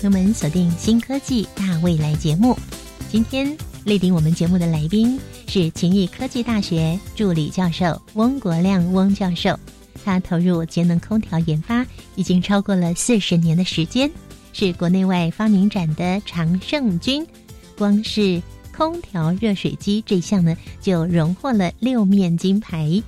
朋友们锁定《新科技大未来》节目。今天莅临我们节目的来宾是勤益科技大学助理教授翁国亮翁教授。他投入节能空调研发已经超过了四十年的时间，是国内外发明展的常胜军。光是空调热水机这项呢，就荣获了六面金牌。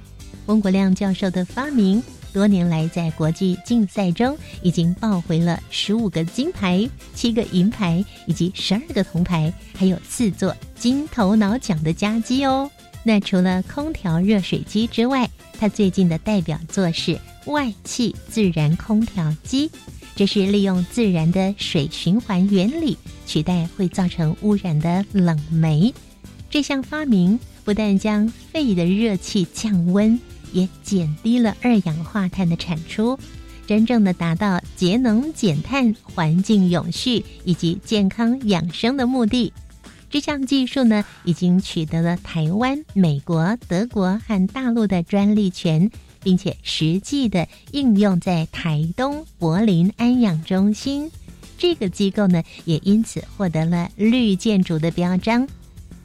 翁国亮教授的发明，多年来在国际竞赛中已经抱回了十五个金牌、七个银牌以及十二个铜牌，还有四座金头脑奖的佳绩哦。那除了空调热水机之外，他最近的代表作是外气自然空调机，这是利用自然的水循环原理取代会造成污染的冷媒。这项发明不但将肺的热气降温，也减低了二氧化碳的产出，真正的达到节能减碳、环境永续以及健康养生的目的。这项技术呢，已经取得了台湾、美国、德国和大陆的专利权，并且实际的应用在台东柏林安养中心。这个机构呢，也因此获得了绿建筑的标章。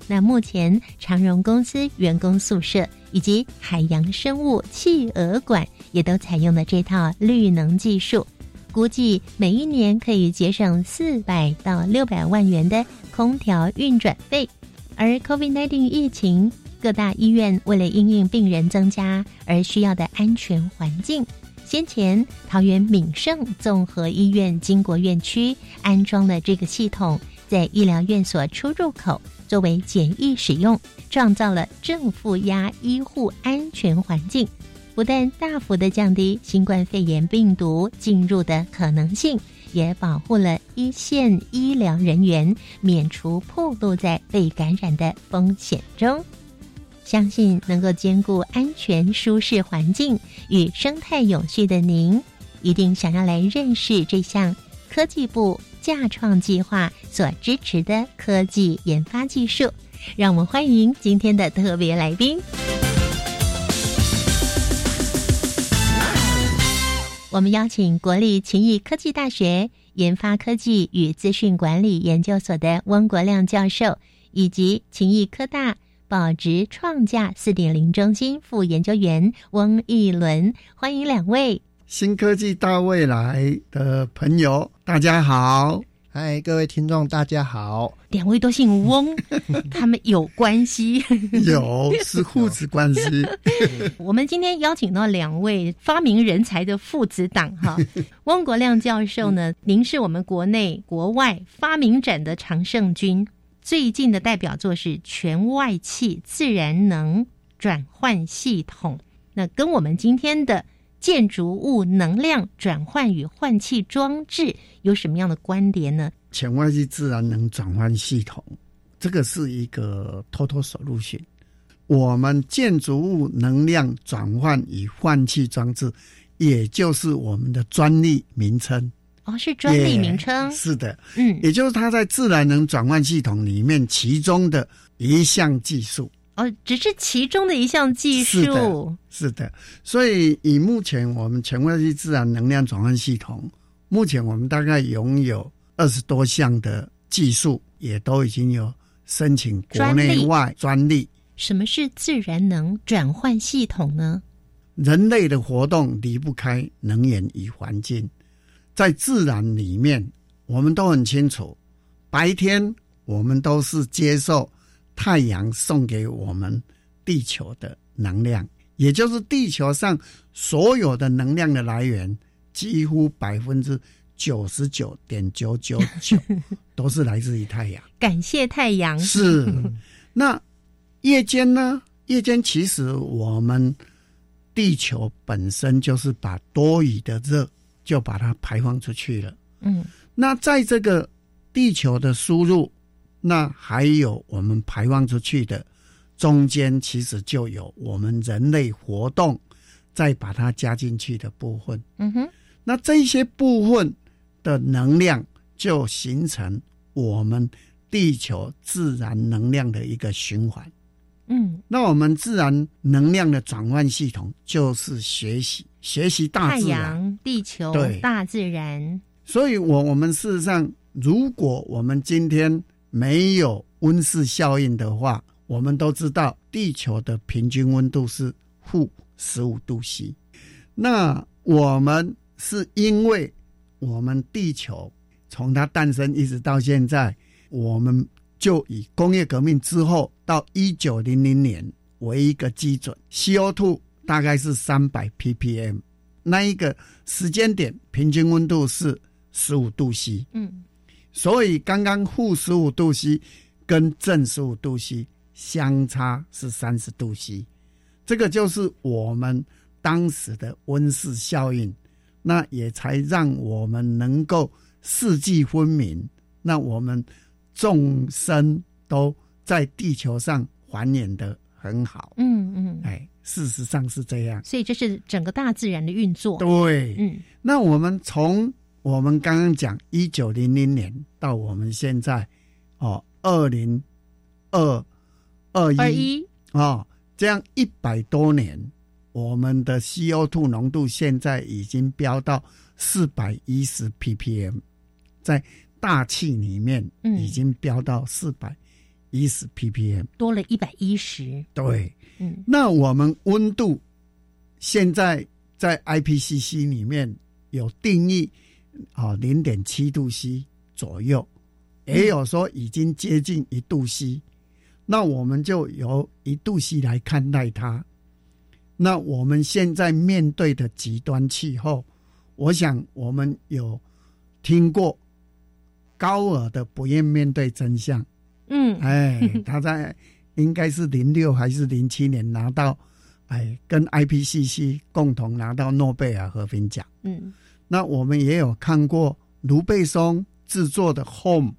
那目前长荣公司员工宿舍以及海洋生物企鹅馆也都采用了这套绿能技术，估计每一年可以节省四百到六百万元的。空调运转费，而 COVID-19 疫情，各大医院为了应应病人增加而需要的安全环境，先前桃园敏盛综合医院经国院区安装了这个系统，在医疗院所出入口作为简易使用，创造了正负压医护安全环境，不但大幅的降低新冠肺炎病毒进入的可能性。也保护了一线医疗人员免除暴露在被感染的风险中。相信能够兼顾安全舒适环境与生态永续的您，一定想要来认识这项科技部架创计划所支持的科技研发技术。让我们欢迎今天的特别来宾。我们邀请国立勤益科技大学研发科技与资讯管理研究所的翁国亮教授，以及勤益科大保值创价四点零中心副研究员翁义伦，欢迎两位新科技大未来的朋友，大家好。嗨，各位听众，大家好！两位都姓翁，他们有关系？有，是父子关系。我们今天邀请到两位发明人才的父子档哈。翁国亮教授呢，您是我们国内国外发明展的常胜军，最近的代表作是全外气自然能转换系统。那跟我们今天的。建筑物能量转换与换气装置有什么样的关联呢？全外气自然能转换系统，这个是一个 total solution。我们建筑物能量转换与换气装置，也就是我们的专利名称。哦，是专利名称。是的，嗯，也就是它在自然能转换系统里面其中的一项技术。哦，只是其中的一项技术。是的，是的。所以以目前我们全外气自然能量转换系统，目前我们大概拥有二十多项的技术，也都已经有申请国内外专利。什么是自然能转换系统呢？人类的活动离不开能源与环境，在自然里面，我们都很清楚，白天我们都是接受。太阳送给我们地球的能量，也就是地球上所有的能量的来源，几乎百分之九十九点九九九 都是来自于太阳。感谢太阳。是。那夜间呢？夜间其实我们地球本身就是把多余的热就把它排放出去了。嗯那在这个地球的输入，那还有我们排放出去的中间，其实就有我们人类活动再把它加进去的部分。嗯哼，那这些部分的能量就形成我们地球自然能量的一个循环。嗯，那我们自然能量的转换系统就是学习，学习大自然。阳、地球对、大自然，所以我我们事实上，如果我们今天没有温室效应的话，我们都知道地球的平均温度是负十五度 C。那我们是因为我们地球从它诞生一直到现在，我们就以工业革命之后到一九零零年为一个基准，CO2 大概是三百 ppm，那一个时间点平均温度是十五度 C，嗯所以刚刚负十五度 C 跟正十五度 C 相差是三十度 C，这个就是我们当时的温室效应，那也才让我们能够四季分明，那我们众生都在地球上繁衍的很好。嗯嗯，哎，事实上是这样。所以这是整个大自然的运作。对，嗯那我们从我们刚刚讲一九零零年到我们现在，哦，二零二二二一一，哦，这样一百多年，我们的 CO2 浓度现在已经飙到四百一十 ppm，在大气里面嗯已经飙到四百一十 ppm。多了一百一十。对，嗯那我们温度现在在 IPCC 里面有定义，啊，零点七度 C 左右，也有说已经接近一度 C，那我们就由一度 C 来看待它。那我们现在面对的极端气候，我想我们有听过高尔的不愿面对真相。嗯哎，他在应该是零六还是零七年拿到，哎，跟 IPCC 共同拿到诺贝尔和平奖。嗯那我们也有看过卢贝松制作的《Home》，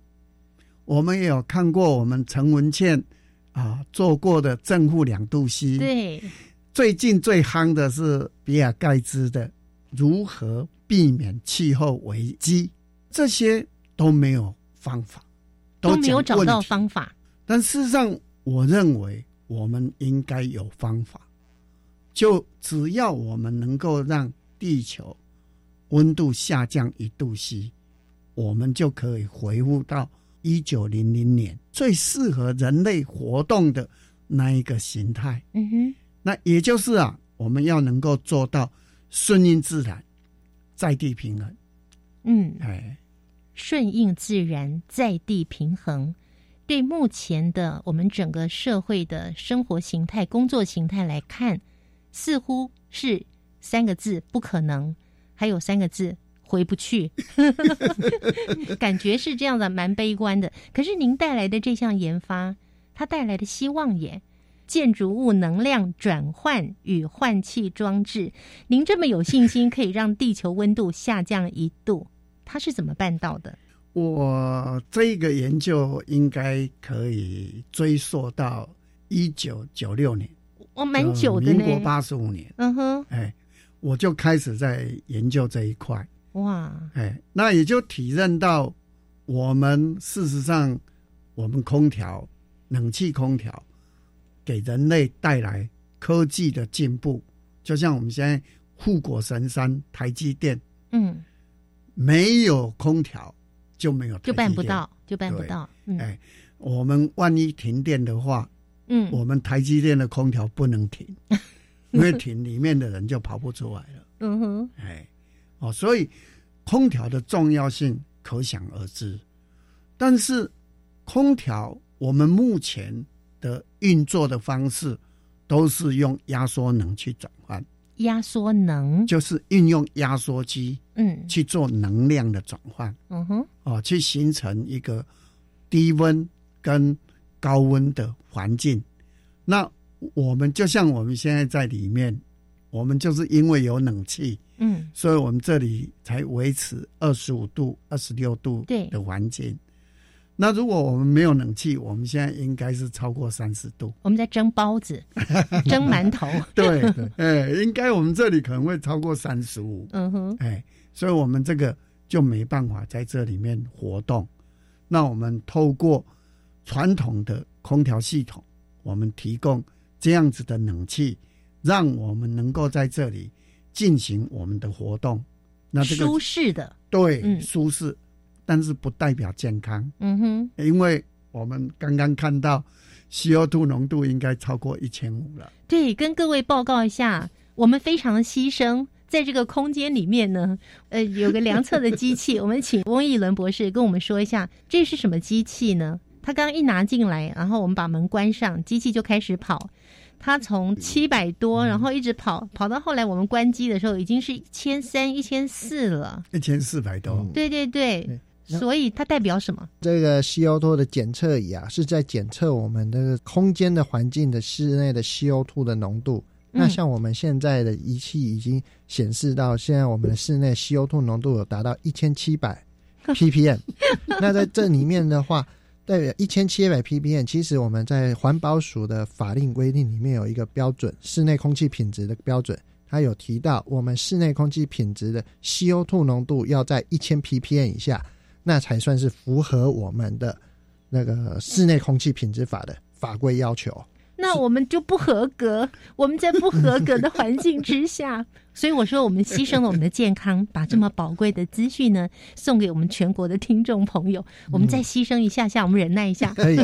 我们也有看过我们陈文茜啊做过的正负两度 C。，对，最近最夯的是比尔盖茨的如何避免气候危机，这些都没有方法，都没有找到方法。但事实上，我认为我们应该有方法，就只要我们能够让地球温度下降一度 C，我们就可以回复到一九零零年最适合人类活动的那一个形态。嗯哼，那也就是啊，我们要能够做到顺应自然，在地平衡。嗯，哎，顺应自然，在地平衡。对目前的我们整个社会的生活形态、工作形态来看，似乎是三个字不可能，还有三个字回不去，感觉是这样的，蛮悲观的。可是您带来的这项研发，它带来的希望也。建筑物能量转换与换气装置，您这么有信心可以让地球温度下降一度，它是怎么办到的？我这个研究应该可以追溯到一九九六年，哦，蛮久的呢。呃民国八十五年，嗯哼，哎，我就开始在研究这一块，哇，哎，那也就体认到我们事实上，我们空调、冷气空调给人类带来科技的进步，就像我们现在护国神山台积电嗯，没有空调就没有台积就电办不到，就办不到。嗯。哎，我们万一停电的话，嗯，我们台积电的空调不能停，因为停里面的人就跑不出来了。嗯哼，哎，哦，所以空调的重要性可想而知。但是空调我们目前的运作的方式都是用压缩能去转换，压缩能，就是运用压缩机嗯去做能量的转换。嗯哼，哦，去形成一个低温跟高温的环境。那我们就像我们现在在里面我们就是因为有冷气，嗯，所以我们这里才维持二十五度、二十六度的环境。那如果我们没有冷气，我们现在应该是超过三十度。我们在蒸包子，蒸馒头，对，哎，应该我们这里可能会超过三十五。嗯哼，哎，所以我们这个就没办法在这里面活动。那我们透过传统的空调系统，我们提供这样子的冷气，让我们能够在这里进行我们的活动。那这个舒适的，对、嗯舒适，但是不代表健康，嗯哼，因为我们刚刚看到 CO2 浓度应该超过一千五了。对，跟各位报告一下，我们非常牺牲。在这个空间里面呢，呃，有个量测的机器，我们请翁义伦博士跟我们说一下，这是什么机器呢？他刚刚一拿进来，然后我们把门关上，机器就开始跑。它从七百多，然后一直跑，跑到后来我们关机的时候，已经是一千三、一千四了。一千四百多，对对对，对所以它代表什么？这个 CO2 的检测仪啊，是在检测我们的空间的环境的室内的 CO2 的浓度。那嗯像我们现在的仪器已经显示到，现在我们的室内 CO2 浓度有达到一千七百 ppm。那在这里面的话，代表一千七百 ppm，其实我们在环保署的法令规定里面有一个标准，室内空气品质的标准，它有提到我们室内空气品质的 CO2 浓度要在一千 ppm 以下，那才算是符合我们的那个室内空气品质法的法规要求。那我们就不合格，我们在不合格的环境之下，所以我说我们牺牲了我们的健康，把这么宝贵的资讯呢 送给我们全国的听众朋友。我们再牺牲一下下，我们忍耐一下。可以，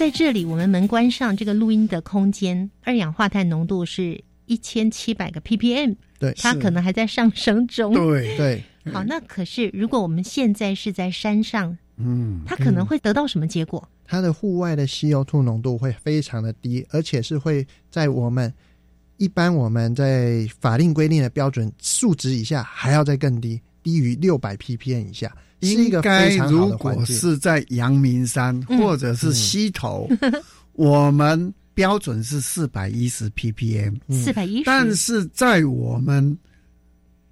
在这里，我们门关上这个录音的空间，二氧化碳浓度是一千七百个 ppm，对它可能还在上升中。对，对。好，那可是如果我们现在是在山上，嗯，它可能会得到什么结果？它的户外的 CO2 浓度会非常的低，而且是会在我们一般我们在法令规定的标准数值以下还要再更低，低于六百 ppm 以下，应该非常好如。果是在阳明山嗯或者是溪头，我们标准是四百一十 ppm，四百一十，但是在我们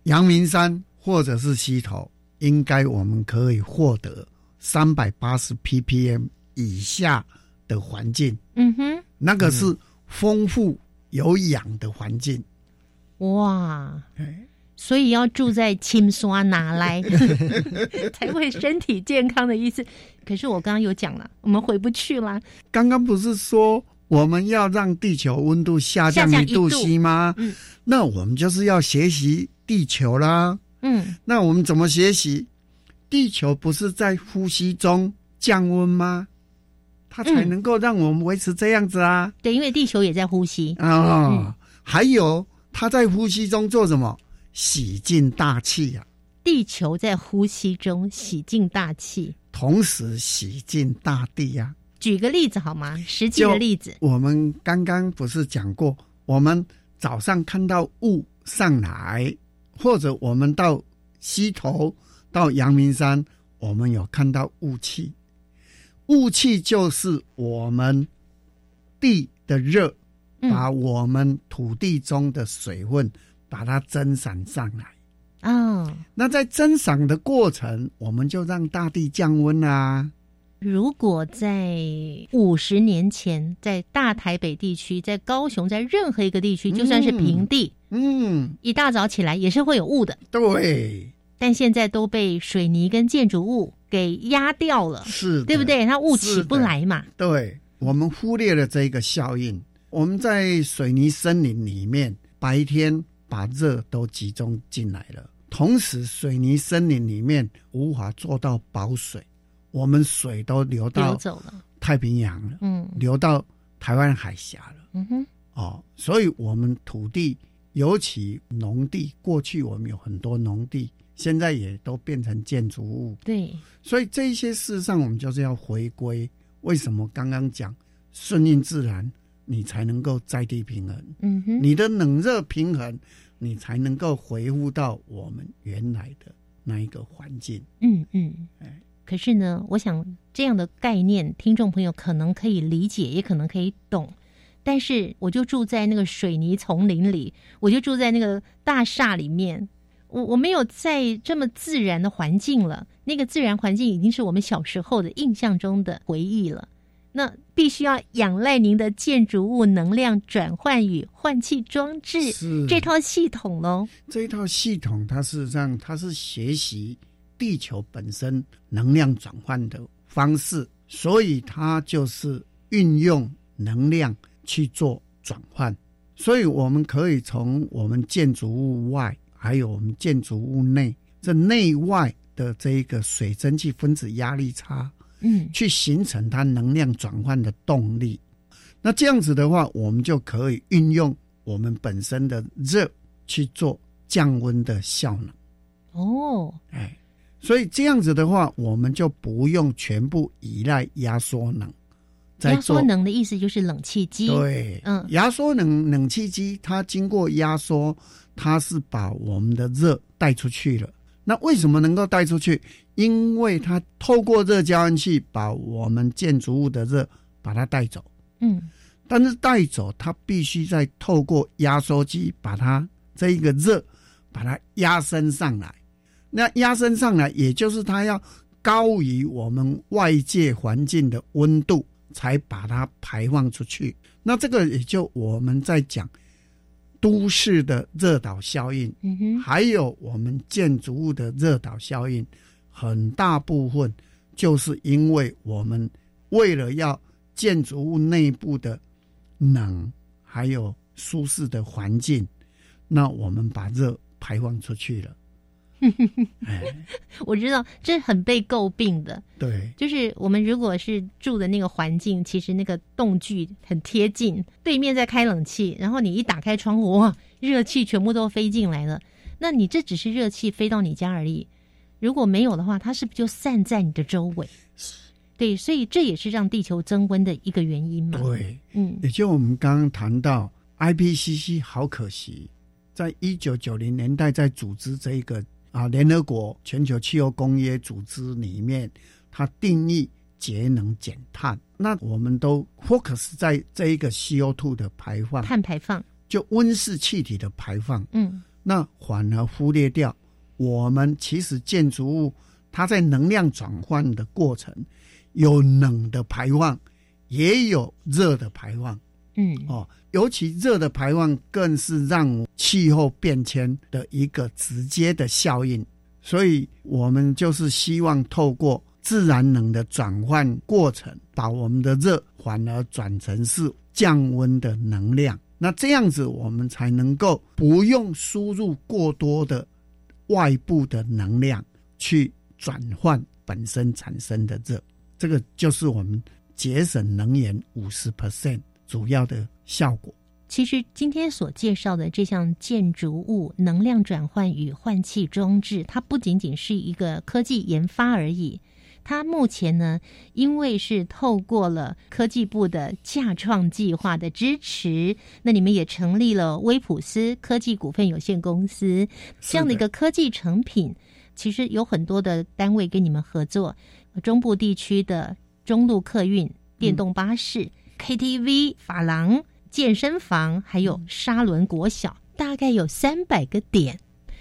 阳明山或者是溪头，应该我们可以获得三百八十 ppm 以下的环境，嗯哼，那个是丰富有氧的环境。哇，哎所以要住在青刷拿来，才会身体健康的意思。可是我刚刚有讲了，我们回不去啦。刚刚不是说我们要让地球温度下降一度下降一度 C 吗？嗯，那我们就是要学习地球啦。嗯，那我们怎么学习？地球不是在呼吸中降温吗？它才嗯能够让我们维持这样子啊！对，因为地球也在呼吸。啊、嗯还有它在呼吸中做什么？洗净大气啊，地球在呼吸中洗净大气。同时洗净大地呀、举个例子好吗？实际的例子。我们刚刚不是讲过，我们早上看到雾上来，或者我们到溪头、到阳明山，我们有看到雾气。雾气就是我们地的热，嗯把我们土地中的水分把它蒸散上来。啊、那在蒸散的过程，我们就让大地降温啊。如果在五十年前，在大台北地区，在高雄，在任何一个地区，就算是平地，嗯，一大早起来也是会有雾的。对，但现在都被水泥跟建筑物给压掉了，是，对不对？它雾起不来嘛。对，我们忽略了这个效应。我们在水泥森林里面，白天把热都集中进来了，同时水泥森林里面无法做到保水，我们水都流流到，太平洋了，嗯流到台湾海峡了。嗯哼，哦，所以我们土地，尤其农地，过去我们有很多农地，现在也都变成建筑物。对，所以这一些事实上，我们就是要回归。为什么刚刚讲顺应自然，你才能够在地平衡。嗯哼，你的冷热平衡，你才能够回复到我们原来的那一个环境。嗯嗯哎。可是呢，我想这样的概念，听众朋友可能可以理解，也可能可以懂。但是，我就住在那个水泥丛林里，我就住在那个大厦里面，我我没有在这么自然的环境了。那个自然环境已经是我们小时候的印象中的回忆了。那必须要仰赖您的建筑物能量转换与换气装置是这套系统喽。这一套系统，它事实上它是学习地球本身能量转换的方式，所以它就是运用能量去做转换。所以我们可以从我们建筑物外，还有我们建筑物内这内外的这一个水蒸气分子压力差，嗯去形成它能量转换的动力。那这样子的话，我们就可以运用我们本身的热去做降温的效能。哦，哎，所以这样子的话，我们就不用全部依赖压缩能，压缩能的意思就是冷气机。对，嗯压缩能冷气机它经过压缩，它是把我们的热带出去了。那为什么能够带出去？因为它透过热交换器把我们建筑物的热把它带走。嗯但是带走，它必须再透过压缩机把它这一个热把它压升上来。那压升上来，也就是它要高于我们外界环境的温度，才把它排放出去。那这个也就我们在讲都市的热岛效应，嗯哼，还有我们建筑物的热岛效应，很大部分就是因为我们为了要建筑物内部的冷还有舒适的环境，那我们把热排放出去了。哎，我知道这很被诟病的，对，就是我们如果是住的那个环境，其实那个动距很贴近，对面在开冷气，然后你一打开窗户，哇，热气全部都飞进来了。那你这只是热气飞到你家而已，如果没有的话，它是不是就散在你的周围？对，所以这也是让地球增温的一个原因嘛。，对，嗯也就我们刚刚谈到 IPCC，好可惜，在一九九零年代在组织这一个啊联合国全球气候公约组织里面，它定义节能减碳，那我们都 focus 在这一个 CO2 的排放，碳排放，就温室气体的排放，嗯。那反而忽略掉我们其实建筑物它在能量转换的过程，有冷的排放，也有热的排放。嗯，哦，尤其热的排放更是让气候变迁的一个直接的效应，所以我们就是希望透过自然能的转换过程，把我们的热反而转成是降温的能量。那这样子，我们才能够不用输入过多的外部的能量去转换本身产生的热。这个就是我们节省能源五十 percent 主要的效果。其实今天所介绍的这项建筑物能量转换与换气装置，它不仅仅是一个科技研发而已。它目前呢，因为是透过了科技部的架创计划的支持，那你们也成立了威普斯科技股份有限公司这样的一个科技成品。其实有很多的单位跟你们合作，中部地区的中路客运电动巴士、KTV、法廊。健身房还有沙伦国小，大概有三百个点。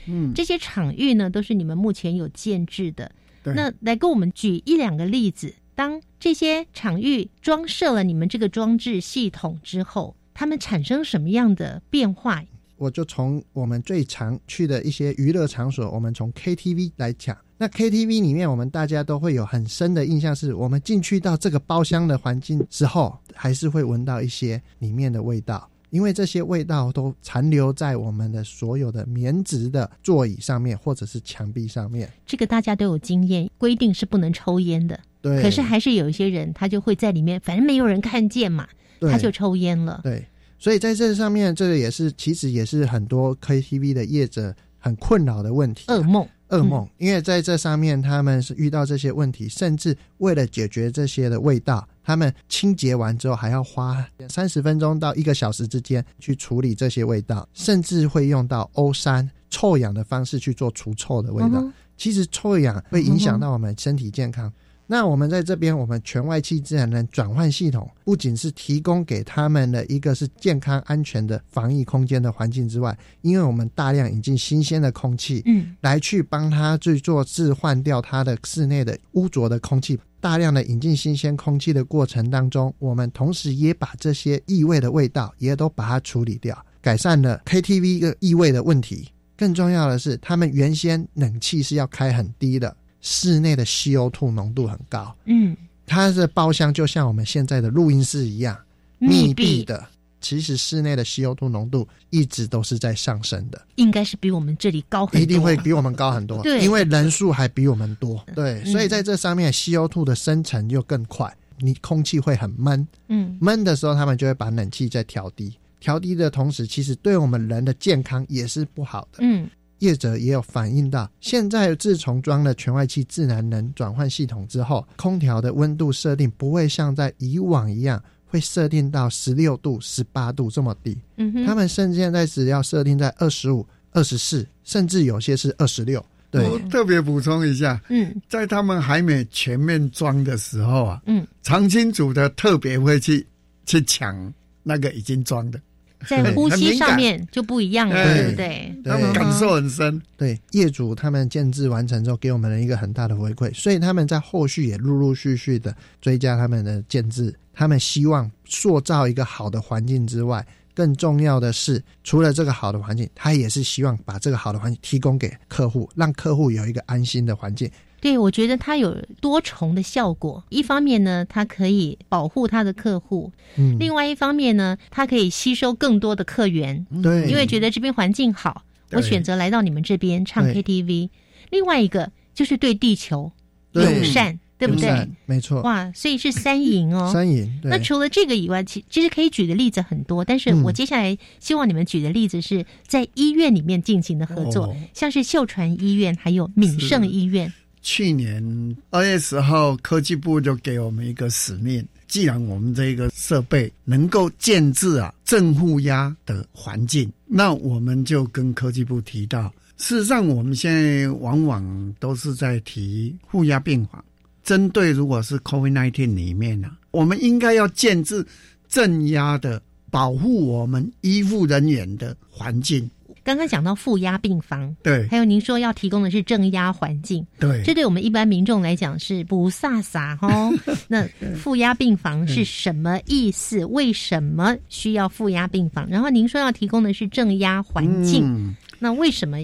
嗯，这些场域呢，都是你们目前有建制的。那来跟我们举一两个例子，当这些场域装设了你们这个装置系统之后，他们产生什么样的变化？我就从我们最常去的一些娱乐场所，我们从 KTV 来讲。那 KTV 里面，我们大家都会有很深的印象，是我们进去到这个包厢的环境之后，还是会闻到一些里面的味道，因为这些味道都残留在我们的所有的棉质的座椅上面，或者是墙壁上面。这个大家都有经验，规定是不能抽烟的，对，可是还是有一些人他就会在里面，反正没有人看见嘛，他就抽烟了。对，所以在这上面，这个也是其实也是很多 KTV 的业者很困扰的问题啊、噩梦，噩梦，因为在这上面他们是遇到这些问题，甚至为了解决这些的味道，他们清洁完之后还要花三十分钟到一个小时之间去处理这些味道，甚至会用到欧三臭氧的方式去做除臭的味道。嗯其实臭氧会影响到我们身体健康。那我们在这边，我们全外气自然能转换系统，不仅是提供给他们的一个是健康安全的防疫空间的环境之外，因为我们大量引进新鲜的空气，嗯来去帮他去做置换掉他的室内的污浊的空气。大量的引进新鲜空气的过程当中，我们同时也把这些异味的味道也都把它处理掉，改善了 KTV 一个异味的问题。更重要的是，他们原先冷气是要开很低的，室内的 CO2 浓度很高，嗯，它的包厢就像我们现在的录音室一样密闭。的。其实室内的 CO2 浓度一直都是在上升的。应该是比我们这里高很多，一定会比我们高很多，对。因为人数还比我们多，对，嗯。所以在这上面 CO2 的生成就更快，你空气会很闷，嗯。闷的时候他们就会把冷气再调低，调低的同时，其实对我们人的健康也是不好的。嗯业者也有反映到，现在自从装了全外气自然能转换系统之后，空调的温度设定不会像在以往一样会设定到十六度、十八度这么低，嗯哼，他们甚至现在只要设定在二十五、二十四，甚至有些是二十六。对，我特别补充一下，嗯。在他们还没全面装的时候啊，嗯，长青组的特别会去去抢那个已经装的，在呼吸上面就不一样了，对对不对？对他们感受很深。对，业主他们建制完成之后，给我们了一个很大的回馈，所以他们在后续也陆陆续续的追加他们的建制，他们希望塑造一个好的环境之外，更重要的是，除了这个好的环境，他也是希望把这个好的环境提供给客户，让客户有一个安心的环境。对，我觉得它有多重的效果。一方面呢，它可以保护它的客户；嗯，另外一方面呢，它可以吸收更多的客源，对，因为觉得这边环境好，我选择来到你们这边唱 KTV。另外一个就是对地球友善，对不对友善？没错，哇，所以是三赢哦。三赢。对那除了这个以外，其其实可以举的例子很多，但是嗯我接下来希望你们举的例子是在医院里面进行的合作，哦像是秀传医院还有敏盛医院。去年二月十号，科技部就给我们一个使命，既然我们这个设备能够建制啊正负压的环境，那我们就跟科技部提到，事实上我们现在往往都是在提负压病房，针对如果是 COVID-19 里面呢、啊，我们应该要建制正压的保护我们医护人员的环境。刚刚讲到负压病房，对还有您说要提供的是正压环境，对这对我们一般民众来讲是不飒飒哦。那负压病房是什么意思？为什么需要负压病房？然后您说要提供的是正压环境，嗯那为什么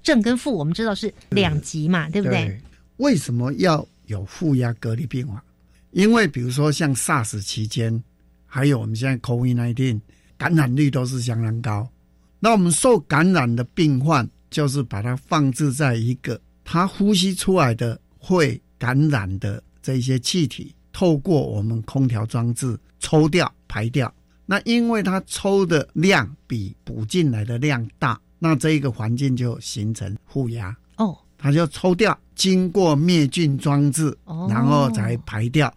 正跟负我们知道是两极嘛，对不对？为什么要有负压隔离病房？因为比如说像 SARS 期间，还有我们现在 COVID-19 感染率都是相当高。那我们受感染的病患，就是把它放置在一个他呼吸出来的会感染的这些气体，透过我们空调装置抽掉排掉。那因为它抽的量比补进来的量大，那这一个环境就形成负压。哦它就抽掉，经过灭菌装置，哦然后才排掉。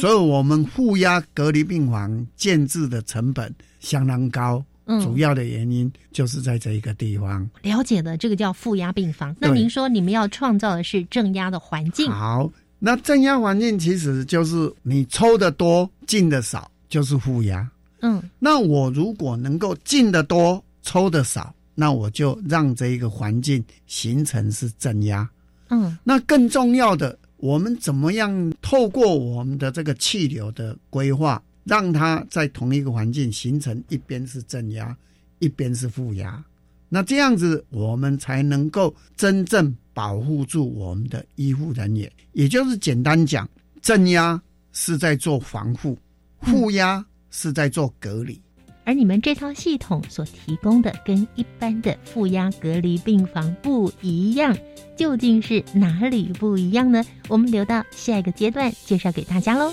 所以，我们负压隔离病房建制的成本相当高，嗯主要的原因就是在这一个地方。了解的，这个叫负压病房。那您说你们要创造的是正压的环境，好，那正压环境其实就是你抽的多，进的少，就是负压。嗯那我如果能够进的多，抽的少，那我就让这一个环境形成是正压。嗯那更重要的，我们怎么样透过我们的这个气流的规划，让它在同一个环境形成一边是正压，一边是负压。那这样子，我们才能够真正保护住我们的医护人员。也就是简单讲，正压是在做防护，负压是在做隔离。而你们这套系统所提供的跟一般的负压隔离病房不一样，究竟是哪里不一样呢？我们留到下一个阶段介绍给大家喽。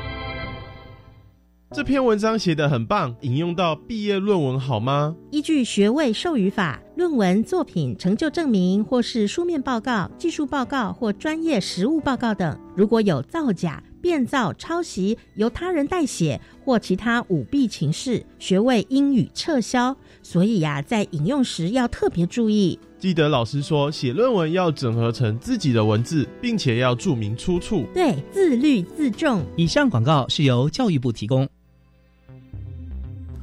这篇文章写得很棒，引用到毕业论文好吗？依据学位授予法，论文作品、成就证明或是书面报告、技术报告或专业实务报告等，如果有造假、变造、抄袭、由他人代写或其他舞弊情事，学位应予撤销。所以呀，在引用时要特别注意。记得老师说，写论文要整合成自己的文字，并且要注明出处。对，自律自重。以上广告是由教育部提供。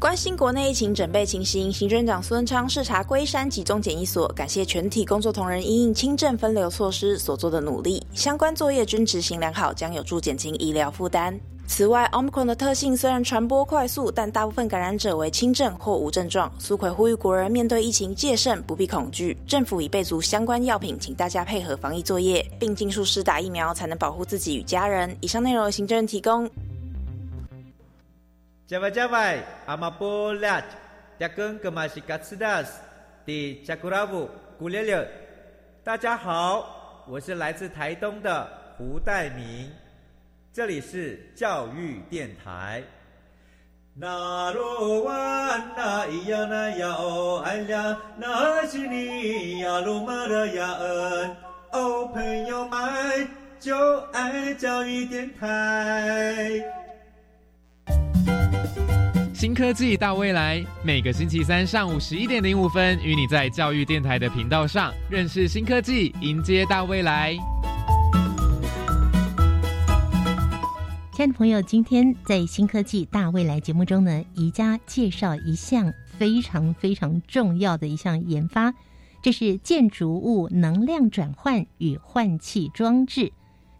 关心国内疫情准备情形，行政长孙昌视察龟山集中检疫所，感谢全体工作同仁因应轻症分流措施所做的努力，相关作业均执行良好，将有助减轻医疗负担。此外，Omicron 的特性虽然传播快速，但大部分感染者为轻症或无症状。苏奎呼吁国人面对疫情戒慎，不必恐惧。政府已备足相关药品，请大家配合防疫作业，并尽速施打疫苗，才能保护自己与家人。以上内容由行政提供。加外加外，阿玛波拉，加根格玛西卡斯达斯，的加古拉布古列列。大家好，我是来自台东的胡代明，这里是教育电台。那罗哇那咿呀那呀哦哎呀，那是你呀鲁玛的呀恩哦，朋友们就爱教育电台。新科技大未来，每个星期三上午十一点零五分，与你在教育电台的频道上认识新科技，迎接大未来。亲爱的朋友，今天在新科技大未来节目中呢，宜家介绍一项非常非常重要的一项研发，这是建筑物能量转换与换气装置。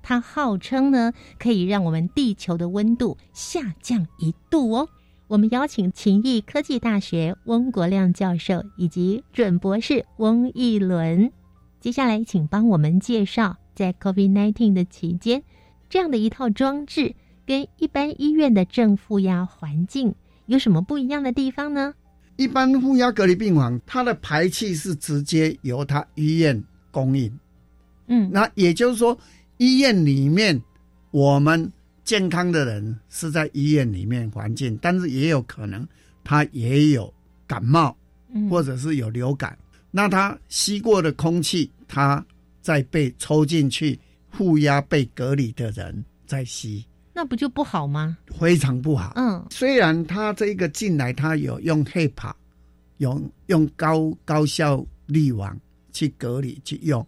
它号称呢，可以让我们地球的温度下降一度哦。我们邀请勤益科技大学翁国亮教授以及准博士翁义伦，接下来请帮我们介绍，在 COVID-19 的期间，这样的一套装置跟一般医院的正负压环境有什么不一样的地方呢？一般负压隔离病房，它的排气是直接由它医院供应，嗯，那也就是说，医院里面我们。健康的人是在医院里面环境，但是也有可能他也有感冒，或者是有流感。那他吸过的空气，他在被抽进去，负压被隔离的人在吸，那不就不好吗？非常不好。嗯，虽然他这个进来，他有用 HEPA，用用高高效滤网去隔离去用，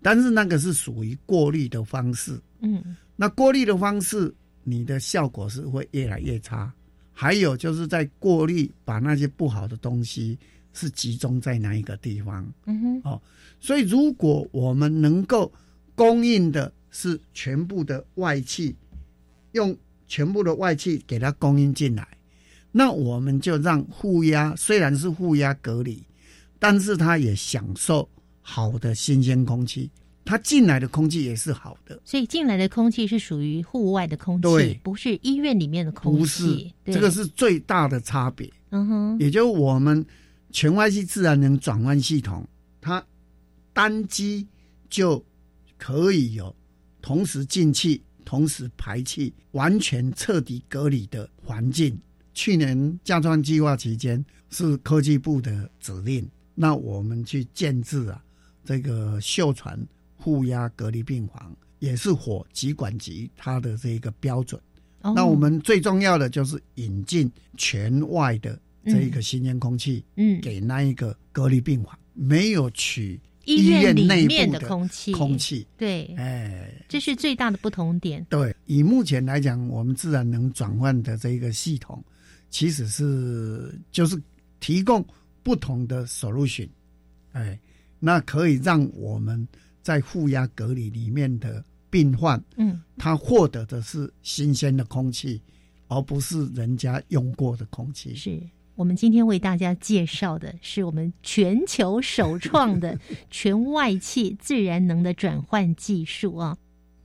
但是那个是属于过滤的方式。嗯。那过滤的方式，你的效果是会越来越差。还有就是在过滤，把那些不好的东西是集中在哪一个地方？嗯哼，哦，所以如果我们能够供应的是全部的外气，用全部的外气给它供应进来，那我们就让负压虽然是负压隔离，但是它也享受好的新鲜空气。它进来的空气也是好的，所以进来的空气是属于户外的空气，不是医院里面的空气。不是，这个是最大的差别。嗯哼，也就是我们全外系自然能转换系统，它单机就可以有同时进气、同时排气、完全彻底隔离的环境。去年加装计划期间是科技部的指令，那我们去建制啊这个秀传。负压隔离病房也是火疾管局它的这一个标准。那我们最重要的就是引进全外的这一个新鲜空气，嗯，给那一个隔离病房，没有取医院内面的空气，空气，对，哎，这是最大的不同点。对，以目前来讲，我们自然能转换的这个系统，其实是就是提供不同的 solution，哎，那可以让我们。在负压隔离里面的病患，嗯，他获得的是新鲜的空气，而不是人家用过的空气。是我们今天为大家介绍的是我们全球首创的 全外气自然能的转换技术啊。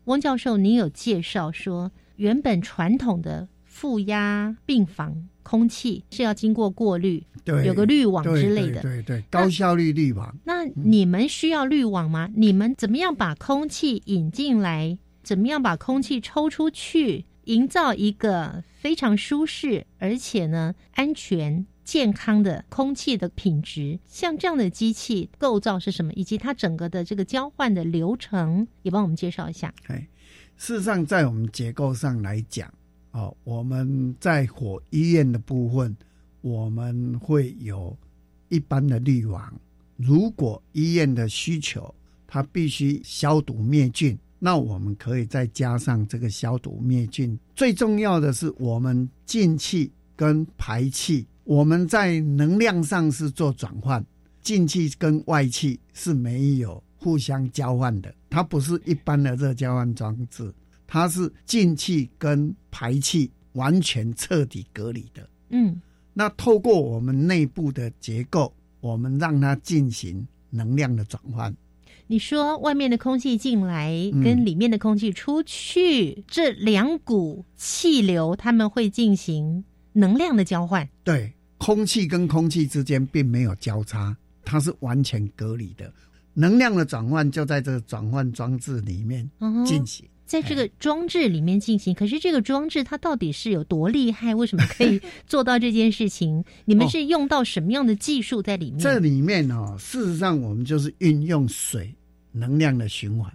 汪教授，您有介绍说，原本传统的负压病房空气是要经过过滤，对，有个滤网之类的，对对对，高效率滤网。那你们需要滤网吗？你们怎么样把空气引进来？怎么样把空气抽出去？营造一个非常舒适而且呢安全健康的空气的品质，像这样的机器构造是什么，以及它整个的这个交换的流程，也帮我们介绍一下。哎，事实上，在我们结构上来讲，哦，我们在火医院的部分，我们会有一般的滤网。如果医院的需求，它必须消毒灭菌。那我们可以再加上这个消毒灭菌。最重要的是，我们进气跟排气，我们在能量上是做转换，进气跟外气是没有互相交换的。它不是一般的热交换装置，它是进气跟排气完全彻底隔离的。嗯，那透过我们内部的结构，我们让它进行能量的转换。你说外面的空气进来，跟里面的空气出去，这两股气流，他们会进行能量的交换。对，空气跟空气之间并没有交叉，它是完全隔离的。能量的转换就在这个转换装置里面进行，在这个装置里面进行。可是这个装置它到底是有多厉害？为什么可以 做到这件事情？你们是用到什么样的技术在里面？这里面哦，事实上我们就是运用水。能量的循环，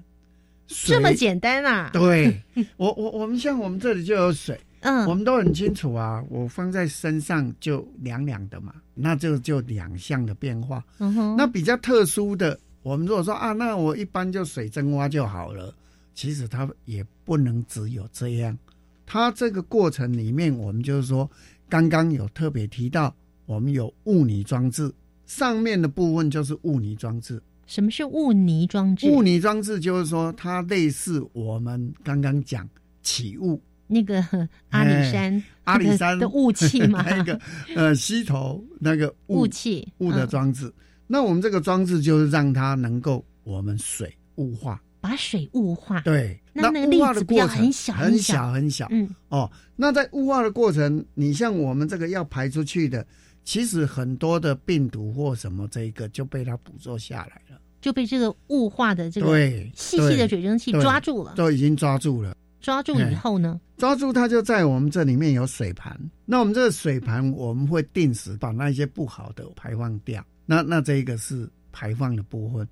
这么简单啊？对，我我我们像我们这里就有水，嗯，我们都很清楚啊。我放在身上就凉凉的嘛，那就就两项的变化。嗯哼，那比较特殊的，我们如果说啊，那我一般就水蒸蛙就好了。其实它也不能只有这样，它这个过程里面，我们就是说，刚刚有特别提到，我们有雾泥装置，上面的部分就是雾泥装置。什么是雾泥装置？雾泥装置就是说，它类似我们刚刚讲起雾那个阿里山阿里山的雾气嘛，那个呃溪头那个雾气雾的装置。那我们这个装置就是让它能够我们水雾化，把水雾化。对，那那个粒子比较很小很小很小。嗯哦，那在雾化的过程，你像我们这个要排出去的。其实很多的病毒或什么，这一个就被它捕捉下来了，就被这个雾化的这个对细细的水蒸气抓住了，都已经抓住了。抓住以后呢，抓住它就在我们这里面有水盘，那我们这个水盘我们会定时把那些不好的排放掉。那那这一个是排放的部分，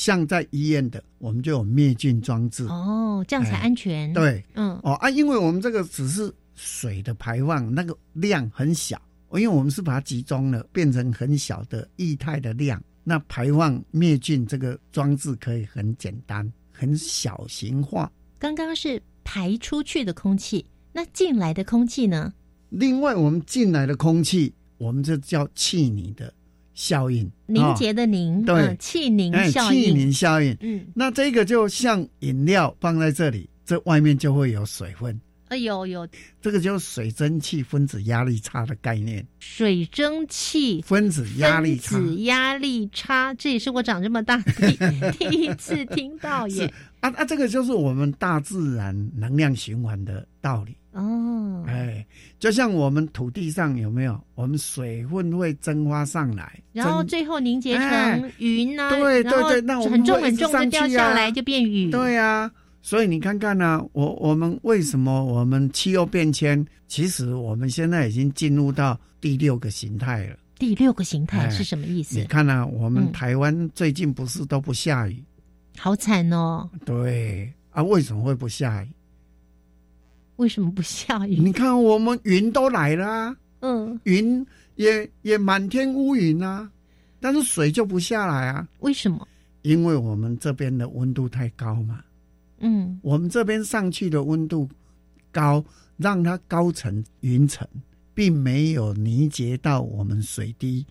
像在医院的，我们就有灭菌装置哦，这样才安全。对，嗯，哦啊，因为我们这个只是水的排放，那个量很小。因为我们是把它集中了，变成很小的液态的量，那排放灭菌这个装置可以很简单、很小型化。刚刚是排出去的空气，那进来的空气呢？另外，我们进来的空气，我们这叫气凝的效应，凝结的凝，对，气凝效应，气凝效应。嗯，那这个就像饮料放在这里，这外面就会有水分。哎呦呦，这个就是水蒸气分子压力差的概念。水蒸气分子压力差，分子压力差，这也是我长这么大第 第一次听到耶。啊啊，这个就是我们大自然能量循环的道理哦。哎，就像我们土地上有没有，我们水分会蒸发上来，然后最后凝结成云啊，对对对，那很重很重的掉下来就变雨。对呀。所以你看看呢，我我们为什么我们气候变迁？其实我们现在已经进入到第六个形态了。第六个形态是什么意思？你看呢，我们台湾最近不是都不下雨，好惨哦。对啊，为什么会不下雨？为什么不下雨？你看我们云都来了，嗯，云也也满天乌云啊，但是水就不下来啊。为什么？因为我们这边的温度太高嘛。嗯，我们这边上去的温度高，让它高层云层并没有凝结到我们水滴，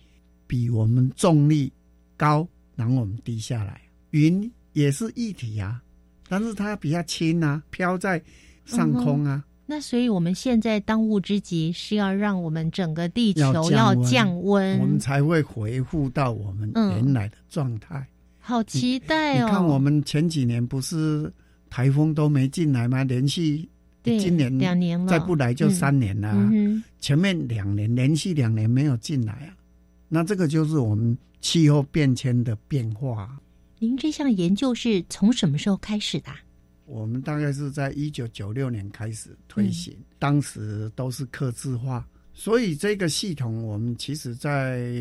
比我们重力高，然后我们滴下来。云也是一体啊，但是它比较轻啊，飘在上空啊。那所以我们现在当务之急是要让我们整个地球要要降降温，我们才会回复到我们嗯原来的状态。好期待哦！你看，我们前几年不是台风都没进来吗？连续对今年两年了，再不来就三年了、嗯哼前面两年连续两年没有进来啊，那这个就是我们气候变迁的变化。您这项研究是从什么时候开始的啊、我们大概是在一九九六年开始推行，当时都是刻字化，所以这个系统我们其实在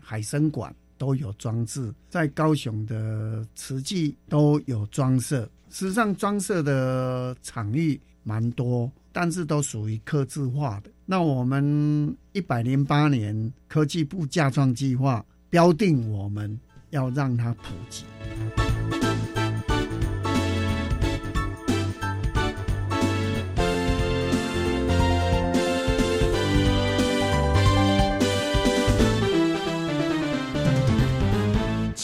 海参馆都有装置，在高雄的慈济都有装设。实际上装设的场域蛮多，但是都属于刻字化的。那我们一百零八年科技部架创计划标定我们要让它普及。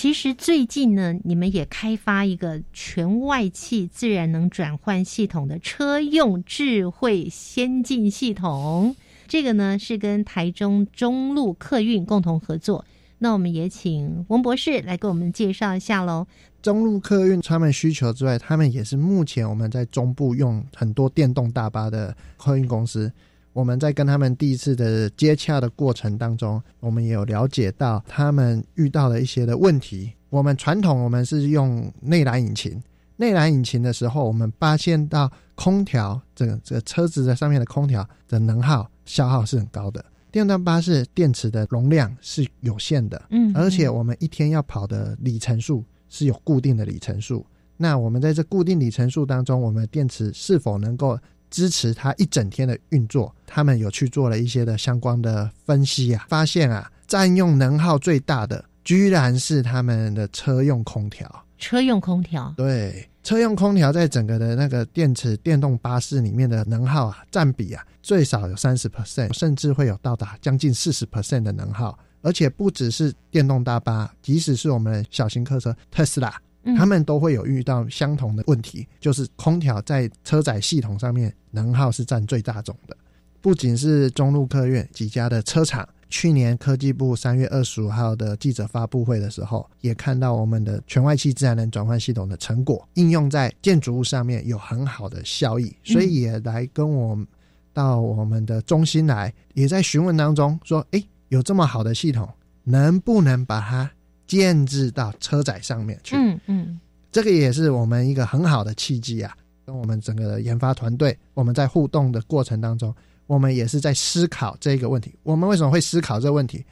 其实最近呢，你们也开发一个全外气自然能转换系统的车用智慧先进系统。这个呢是跟台中中路客运共同合作。那我们也请翁博士来给我们介绍一下喽。中路客运他们需求之外，他们也是目前我们在中部用很多电动大巴的客运公司。我们在跟他们第一次的接洽的过程当中，我们也有了解到他们遇到了一些的问题。我们传统我们是用内燃引擎，内燃引擎的时候，我们发现到空调这个这个车子的上面的空调的能耗消耗是很高的。电动巴士电池的容量是有限的，嗯而且我们一天要跑的里程数是有固定的里程数。那我们在这固定里程数当中，我们电池是否能够支持它一整天的运作？他们有去做了一些的相关的分析啊，发现啊，占用能耗最大的居然是他们的车用空调。车用空调，对，车用空调在整个的那个电池电动巴士里面的能耗啊，占比啊，最少有三十 percent，甚至会有到达将近四十 percent 的能耗。而且不只是电动大巴，即使是我们小型客车特斯拉，嗯他们都会有遇到相同的问题，就是空调在车载系统上面能耗是占最大宗的。不仅是中路客运几家的车厂，去年科技部三月二十五号的记者发布会的时候，也看到我们的全外气自然能转换系统的成果应用在建筑物上面有很好的效益，所以也来跟我们到我们的中心来，也在询问当中说，诶，有这么好的系统，能不能把它建制到车载上面去？嗯嗯，这个也是我们一个很好的契机啊。跟我们整个研发团队，我们在互动的过程当中，我们也是在思考这个问题。我们为什么会思考这个问题？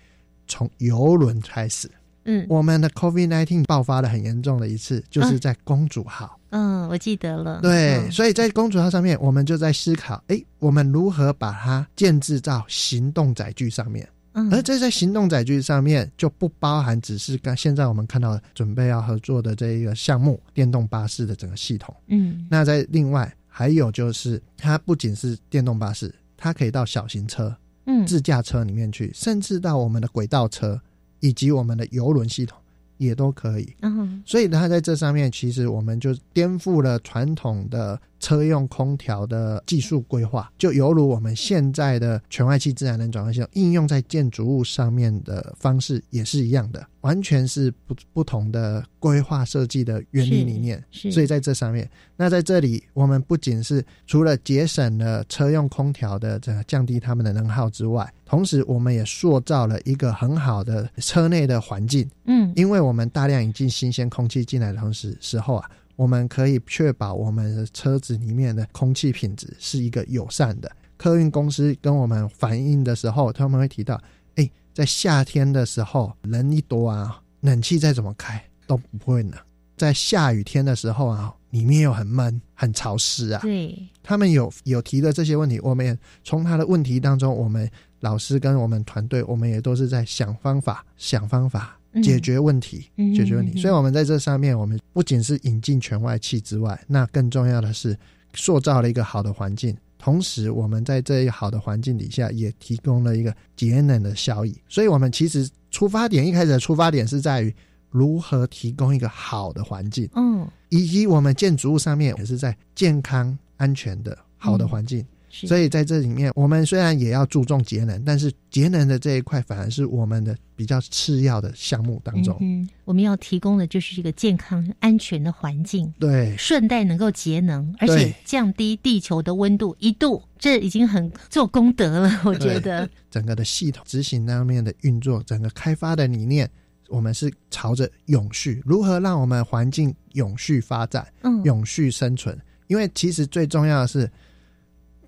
从游轮开始，嗯我们的 COVID nineteen 爆发的很严重的一次，就是在公主号。嗯，我记得了。对，嗯所以在公主号上面，我们就在思考，诶，我们如何把它建制到行动载具上面。嗯而这在行动载具上面就不包含只是刚现在我们看到准备要合作的这一个项目电动巴士的整个系统。嗯那在另外还有就是，它不仅是电动巴士，它可以到小型车、嗯自驾车里面去，甚至到我们的轨道车以及我们的游轮系统也都可以。嗯所以它在这上面，其实我们就颠覆了传统的车用空调的技术规划，就犹如我们现在的全外气自然能转换系统应用在建筑物上面的方式也是一样的，完全是不不同的规划设计的原理理念。所以在这上面，那在这里我们不仅是除了节省了车用空调的这个降低他们的能耗之外，同时我们也塑造了一个很好的车内的环境。嗯因为我们大量引进新鲜空气进来的同时时候啊，我们可以确保我们的车子里面的空气品质是一个友善的。客运公司跟我们反映的时候，他们会提到，哎，在夏天的时候人一多啊，冷气再怎么开都不会冷；在下雨天的时候啊，里面又很闷、很潮湿啊。对，他们有有提的这些问题，我们也从他的问题当中，我们老师跟我们团队，我们也都是在想方法、想方法解决问题、嗯解决问题。所以，我们在这上面，我们不仅是引进全外气之外，那更重要的是塑造了一个好的环境。同时，我们在这一好的环境底下，也提供了一个节能的效益。所以，我们其实出发点一开始的出发点是在于如何提供一个好的环境。嗯以及我们建筑物上面也是在健康安全的好的环境。是所以在这里面，我们虽然也要注重节能，但是节能的这一块反而是我们的比较次要的项目当中。嗯，我们要提供的就是一个健康、安全的环境，对，顺带能够节能，而且降低地球的温度一度，这已经很做功德了。我觉得 整个的系统执行那面的运作，整个开发的理念，我们是朝着永续，如何让我们环境永续发展，嗯，永续生存。因为其实最重要的是，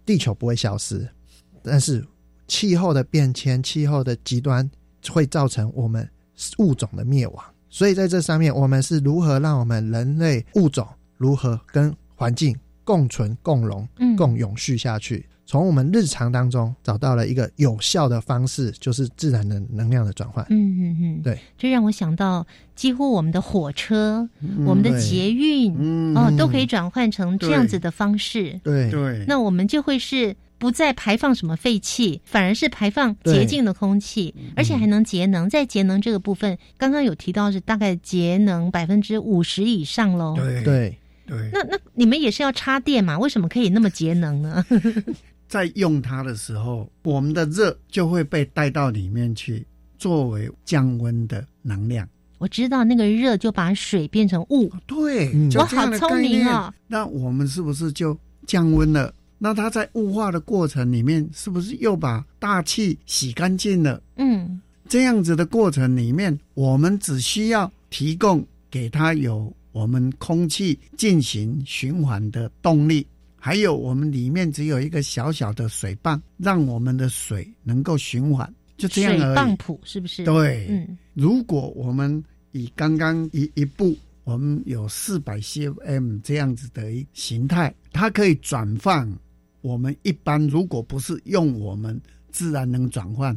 地球不会消失，但是气候的变迁、气候的极端会造成我们物种的灭亡。所以在这上面，我们是如何让我们人类物种如何跟环境共存、共荣、共永续下去？从我们日常当中找到了一个有效的方式，就是自然的能量的转换。嗯嗯嗯，对，这让我想到，几乎我们的火车、我们的捷运，嗯哦，都可以转换成这样子的方式。对对，那我们就会是不再排放什么废气，反而是排放洁净的空气，而且还能节能。在节能这个部分，刚刚有提到是大概节能百分之五十以上喽。对对对，那那你们也是要插电嘛？为什么可以那么节能呢？在用它的时候，我们的热就会被带到里面去，作为降温的能量。我知道那个热就把水变成雾，对，我好聪明哦。那我们是不是就降温了？那它在雾化的过程里面，是不是又把大气洗干净了？嗯，这样子的过程里面，我们只需要提供给它有我们空气进行循环的动力。还有，我们里面只有一个小小的水泵，让我们的水能够循环，就这样而已。水泵谱是不是？对，嗯。如果我们以刚刚一一步，我们有四百 cm 这样子的一形态，它可以转换。我们一般如果不是用我们自然能转换，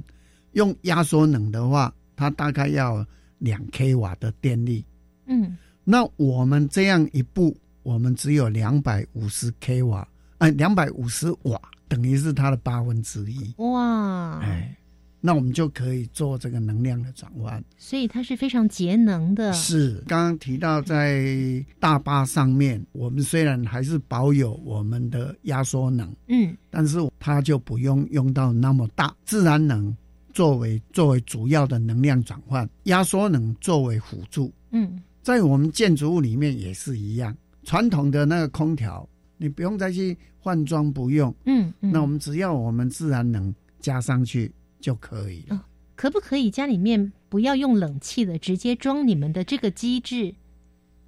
用压缩能的话，它大概要两 k 瓦的电力。嗯。那我们这样一步。我们只有两百五十 k 瓦，哎，两百五十瓦，等于是它的八分之一。哇！哎，那我们就可以做这个能量的转换。所以它是非常节能的。是，刚刚提到在大巴上面，我们虽然还是保有我们的压缩能，嗯，但是它就不用用到那么大，自然能作为作为主要的能量转换，压缩能作为辅助。嗯，在我们建筑物里面也是一样。传统的那个空调，你不用再去换装，不用。嗯，那我们只要我们自然能加上去就可以了。可不可以家里面不要用冷气的，直接装你们的这个机制？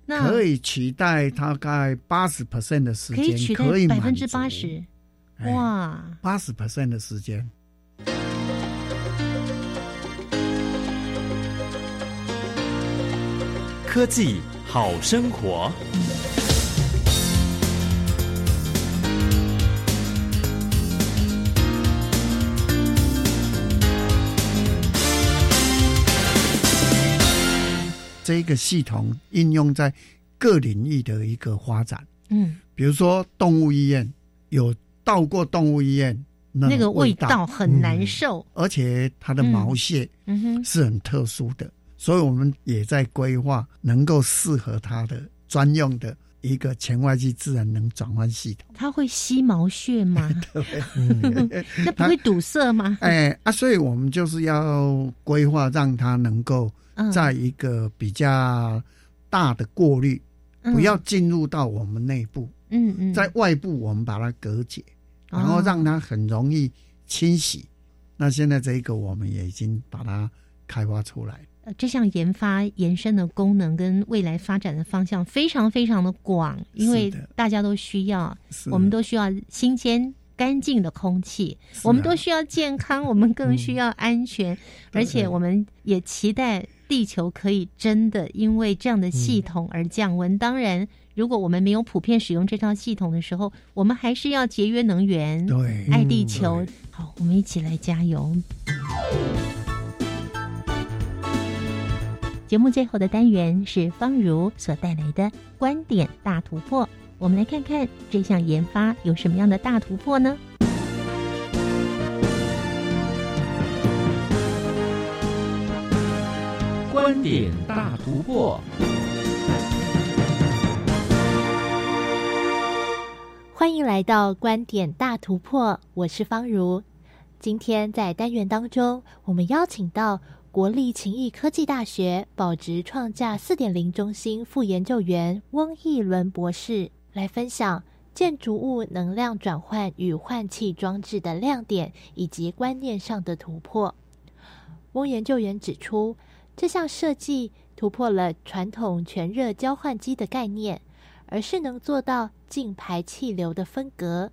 那可以取代大概八十 percent 的时间，可以取代百分之八十。哇，八十 percent 的时间。科技。好生活。这个系统应用在各领域的一个发展，嗯，比如说动物医院，有到过动物医院，那个味道很难受，而且它的毛屑，嗯哼，是很特殊的。所以我们也在规划能够适合它的专用的一个前外机自然能转换系统。它会吸毛屑吗？对，那不会堵塞吗？哎啊，所以我们就是要规划让它能够在一个比较大的过滤，不要进入到我们内部。嗯嗯，在外部我们把它隔解，然后让它很容易清洗。那现在这一个我们也已经把它开发出来。呃，这项研发延伸的功能跟未来发展的方向非常非常的广，因为大家都需要，我们都需要新鲜干净的空气，我们都需要健康，我们更需要安全，而且我们也期待地球可以真的因为这样的系统而降温。当然，如果我们没有普遍使用这套系统的时候，我们还是要节约能源，对，爱地球。好，我们一起来加油。节目最后的单元是方如所带来的观点大突破，我们来看看这项研发有什么样的大突破呢？观点大突破。欢迎来到观点大突破，我是方如。今天在单元当中，我们邀请到国立勤益科技大学保值创价四点零中心副研究员翁义伦博士来分享建筑物能量转换与换气装置的亮点以及观念上的突破。翁研究员指出，这项设计突破了传统全热交换机的概念，而是能做到净排气流的分隔。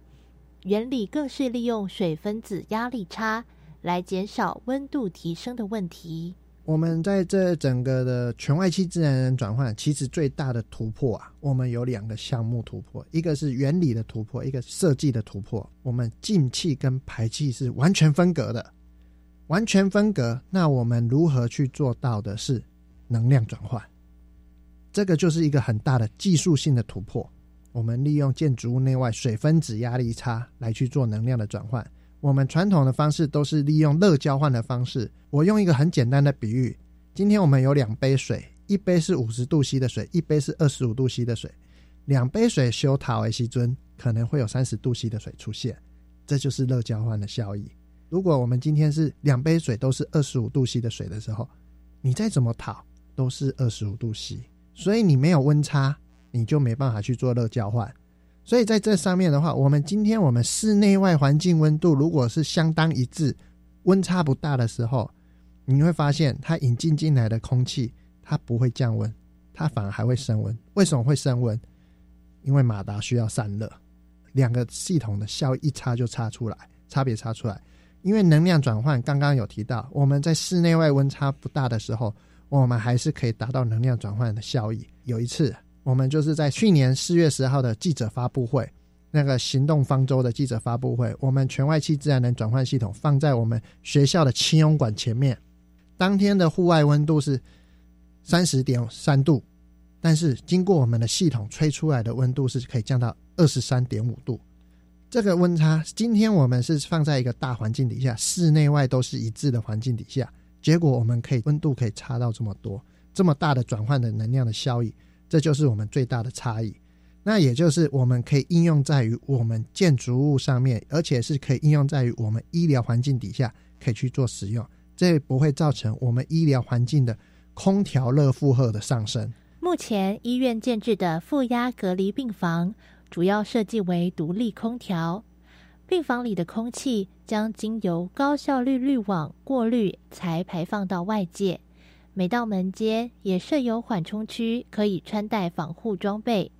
原理更是利用水分子压力差来减少温度提升的问题。我们在这整个的全外气自然人转换，其实最大的突破啊，我们有两个项目突破，一个是原理的突破，一个设计的突破。我们进气跟排气是完全分隔的，完全分隔。那我们如何去做到的是能量转换？这个就是一个很大的技术性的突破。我们利用建筑物内外水分子压力差来去做能量的转换。我们传统的方式都是利用热交换的方式。我用一个很简单的比喻：今天我们有两杯水，一杯是五十度 C 的水，一杯是二十五度 C 的水。两杯水修塔为西尊，可能会有三十度 C 的水出现，这就是热交换的效益。如果我们今天是两杯水都是二十五度 C 的水的时候，你再怎么讨都是二十五度 C，所以你没有温差。你就没办法去做热交换，所以在这上面的话，我们今天我们室内外环境温度如果是相当一致，温差不大的时候，你会发现它引进进来的空气它不会降温，它反而还会升温。为什么会升温？因为马达需要散热，两个系统的效益一差就差出来，差别差出来。因为能量转换刚刚有提到，我们在室内外温差不大的时候，我们还是可以达到能量转换的效益。有一次。我们就是在去年四月十号的记者发布会，那个行动方舟的记者发布会，我们全外气自然能转换系统放在我们学校的清涌馆前面。当天的户外温度是三十点三度，但是经过我们的系统吹出来的温度是可以降到二十三点五度。这个温差，今天我们是放在一个大环境底下，室内外都是一致的环境底下，结果我们可以温度可以差到这么多，这么大的转换的能量的效益。这就是我们最大的差异，那也就是我们可以应用在于我们建筑物上面，而且是可以应用在于我们医疗环境底下可以去做使用，这不会造成我们医疗环境的空调热负荷的上升。目前医院建制的负压隔离病房主要设计为独立空调，病房里的空气将经由高效率滤网过滤才排放到外界。每道门间也设有缓冲区，可以穿戴防护装备。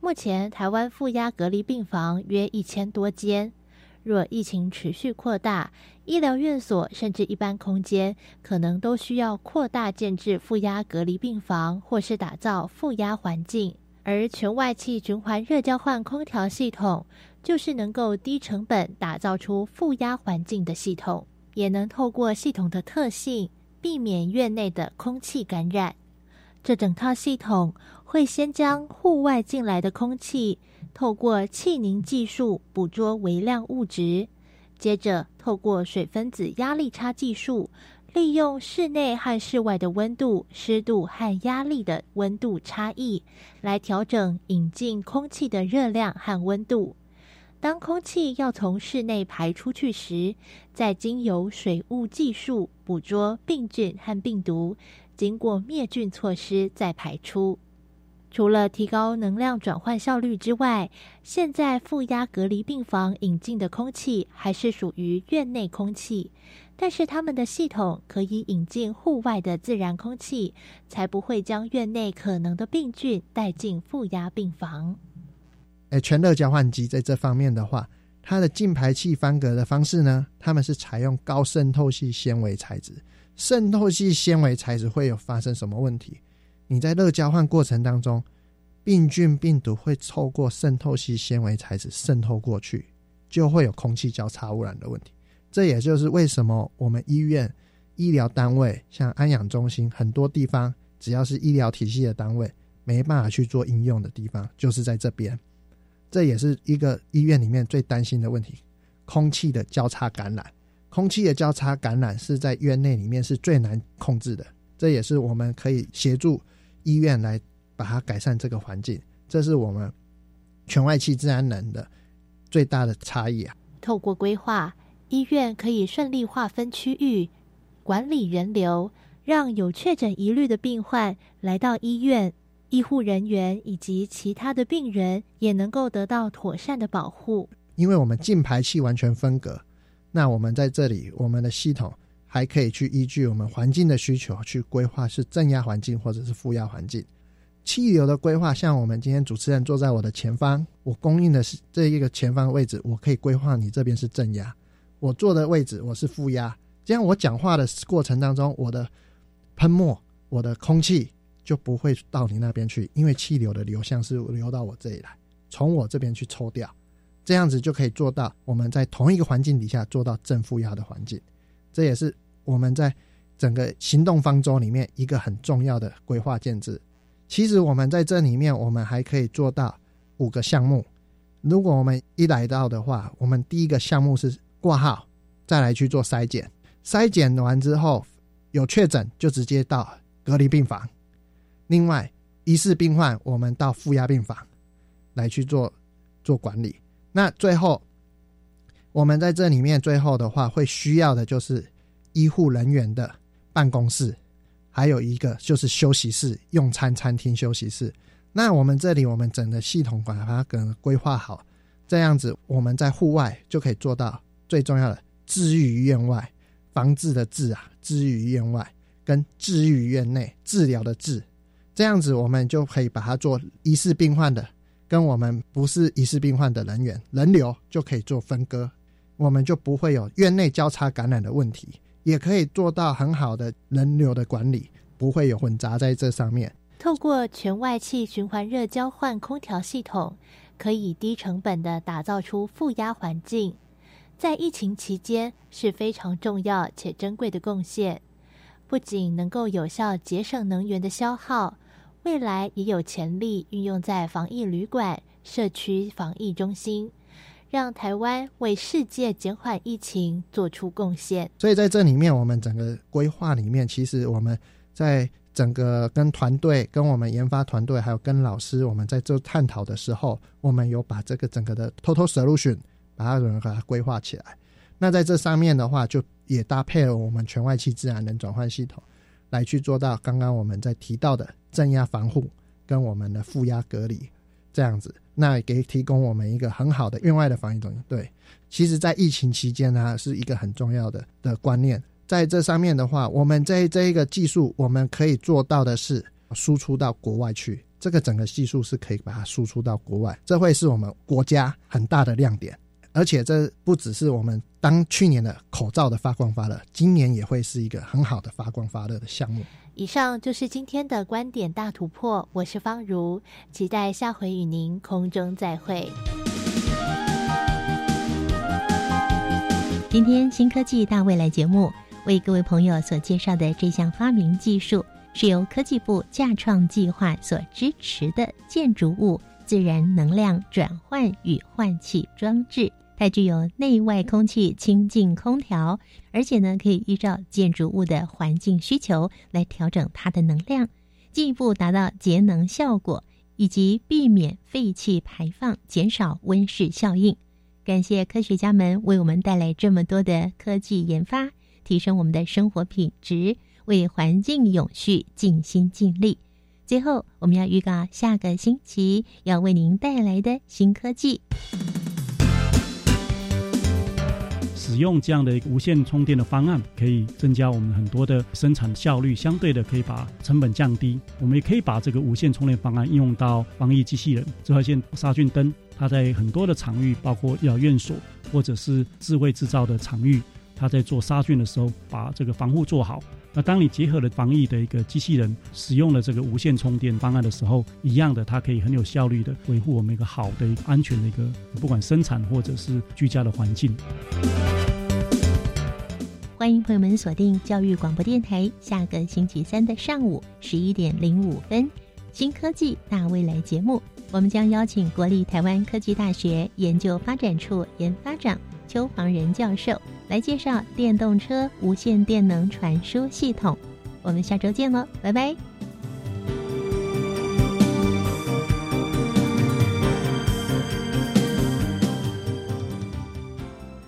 目前台湾负压隔离病房约一千多间，若疫情持续扩大，医疗院所甚至一般空间可能都需要扩大建制负压隔离病房，或是打造负压环境。而全外气循环热交换空调系统，就是能够低成本打造出负压环境的系统，也能透过系统的特性。避免院内的空气感染，这整套系统会先将户外进来的空气透过气凝技术捕捉微量物质，接着透过水分子压力差技术，利用室内和室外的温度、湿度和压力的温度差异，来调整引进空气的热量和温度。当空气要从室内排出去时，再经由水雾技术捕捉病菌和病毒，经过灭菌措施再排出。除了提高能量转换效率之外，现在负压隔离病房引进的空气还是属于院内空气，但是他们的系统可以引进户外的自然空气，才不会将院内可能的病菌带进负压病房。全热交换机在这方面的话，它的进排气方格的方式呢，他们是采用高渗透性纤维材质。渗透性纤维材质会有发生什么问题？你在热交换过程当中，病菌病毒会透过渗透性纤维材质渗透过去，就会有空气交叉污染的问题。这也就是为什么我们医院、医疗单位，像安养中心，很多地方只要是医疗体系的单位，没办法去做应用的地方，就是在这边。这也是一个医院里面最担心的问题，空气的交叉感染。空气的交叉感染是在院内里面是最难控制的，这也是我们可以协助医院来把它改善这个环境。这是我们全外气自然能的最大的差异啊。透过规划，医院可以顺利划分区域，管理人流，让有确诊疑虑的病患来到医院，医护人员以及其他的病人也能够得到妥善的保护。因为我们进排气完全分隔，那我们在这里，我们的系统还可以去依据我们环境的需求去规划是正压环境或者是负压环境。气流的规划，像我们今天主持人坐在我的前方，我供应的是这一个前方位置，我可以规划你这边是正压，我坐的位置我是负压，这样我讲话的过程当中，我的喷墨、我的空气就不会到你那边去，因为气流的流向是流到我这里来，从我这边去抽掉，这样子就可以做到我们在同一个环境底下做到正负压的环境，这也是我们在整个行动方舟里面一个很重要的规划建制。其实我们在这里面，我们还可以做到五个项目。如果我们一来到的话，我们第一个项目是挂号，再来去做筛检。筛检完之后有确诊，就直接到隔离病房。另外，疑似病患，我们到负压病房来去做做管理。那最后，我们在这里面最后的话，会需要的就是医护人员的办公室。还有一个就是休息室、用餐餐厅、休息室。那我们这里，我们整个系统把它给规划好，这样子我们在户外就可以做到最重要的治愈于院外，防治的治啊，治愈于院外，跟治愈院内，治疗的治。这样子我们就可以把它做疑似病患的，跟我们不是疑似病患的人员人流就可以做分割，我们就不会有院内交叉感染的问题。也可以做到很好的人流的管理，不会有混杂在这上面。透过全外气循环热交换空调系统，可以低成本的打造出负压环境，在疫情期间是非常重要且珍贵的贡献。不仅能够有效节省能源的消耗，未来也有潜力运用在防疫旅馆、社区防疫中心。让台湾为世界减缓疫情做出贡献。所以在这里面，我们整个规划里面，其实我们在整个跟团队、跟我们研发团队，还有跟老师，我们在做探讨的时候，我们有把这个整个的 total solution 把它整个规划起来。那在这上面的话，就也搭配了我们全外气自然能转换系统，来去做到刚刚我们在提到的正压防护跟我们的负压隔离这样子。那给提供我们一个很好的院外的防疫中心。对，其实，在疫情期间呢，是一个很重要的的观念。在这上面的话，我们这这一个技术，我们可以做到的是输出到国外去。这个整个技术是可以把它输出到国外，这会是我们国家很大的亮点。而且，这不只是我们当去年的口罩的发光发热，今年也会是一个很好的发光发热的项目。以上就是今天的观点大突破，我是方如，期待下回与您空中再会。今天新科技大未来节目为各位朋友所介绍的这项发明技术，是由科技部架创计划所支持的建筑物自然能量转换与换气装置。它具有内外空气清净空调，而且呢，可以依照建筑物的环境需求来调整它的能量，进一步达到节能效果，以及避免废气排放，减少温室效应。感谢科学家们为我们带来这么多的科技研发，提升我们的生活品质，为环境永续尽心尽力。最后，我们要预告下个星期要为您带来的新科技。使用这样的一个无线充电的方案，可以增加我们很多的生产效率，相对的可以把成本降低。我们也可以把这个无线充电方案应用到防疫机器人、紫外线杀菌灯。它在很多的场域，包括医疗院所或者是智慧制造的场域，它在做杀菌的时候，把这个防护做好。那当你结合了防疫的一个机器人，使用了这个无线充电方案的时候，一样的，它可以很有效率的维护我们一个好的、安全的一个不管生产或者是居家的环境。欢迎朋友们锁定教育广播电台，下个星期三的上午十一点零五分，《新科技大未来》节目，我们将邀请国立台湾科技大学研究发展处研发长邱房仁教授来介绍电动车无线电能传输系统。我们下周见喽，拜拜。